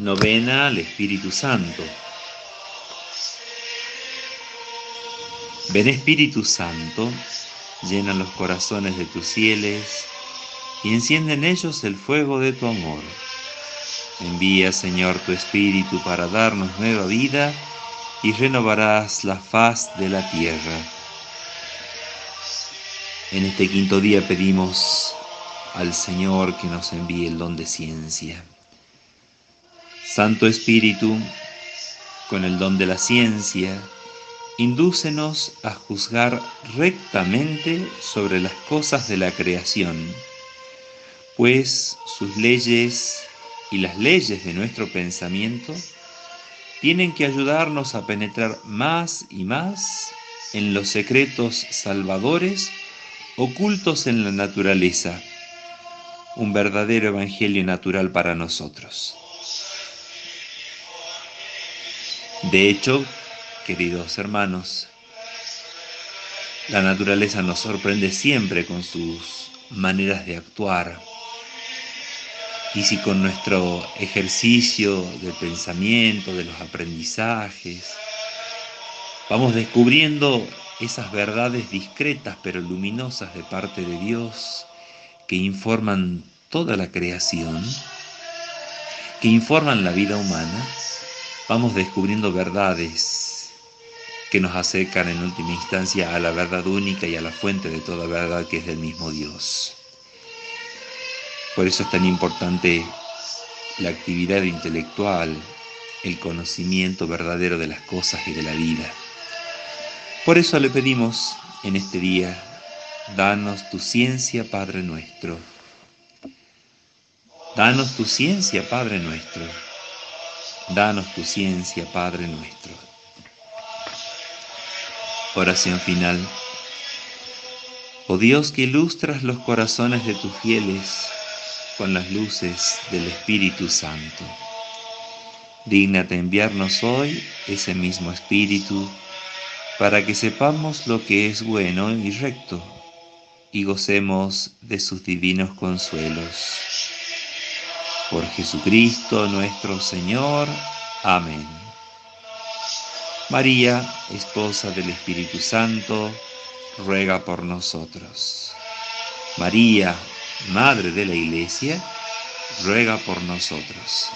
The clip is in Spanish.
Novena al Espíritu Santo. Ven Espíritu Santo, llena los corazones de tus fieles y enciende en ellos el fuego de tu amor. Envía, Señor, tu Espíritu para darnos nueva vida y renovarás la faz de la tierra. En este quinto día pedimos al Señor que nos envíe el don de ciencia. Santo Espíritu, con el don de la ciencia, indúcenos a juzgar rectamente sobre las cosas de la creación, pues sus leyes y las leyes de nuestro pensamiento tienen que ayudarnos a penetrar más y más en los secretos salvadores ocultos en la naturaleza, un verdadero evangelio natural para nosotros. De hecho, queridos hermanos, la naturaleza nos sorprende siempre con sus maneras de actuar. Y si con nuestro ejercicio de pensamiento, de los aprendizajes, vamos descubriendo esas verdades discretas pero luminosas de parte de Dios que informan toda la creación, que informan la vida humana, vamos descubriendo verdades que nos acercan en última instancia a la verdad única y a la fuente de toda verdad que es del mismo Dios. Por eso es tan importante la actividad intelectual, el conocimiento verdadero de las cosas y de la vida. Por eso le pedimos en este día, danos tu ciencia, Padre nuestro. Danos tu ciencia, Padre nuestro Danos tu ciencia, Padre nuestro. Oración final. Oh Dios que ilustras los corazones de tus fieles con las luces del Espíritu Santo. Dígnate enviarnos hoy ese mismo Espíritu para que sepamos lo que es bueno y recto y gocemos de sus divinos consuelos por Jesucristo nuestro Señor. Amén. María, esposa del Espíritu Santo, ruega por nosotros. María, Madre de la Iglesia, ruega por nosotros.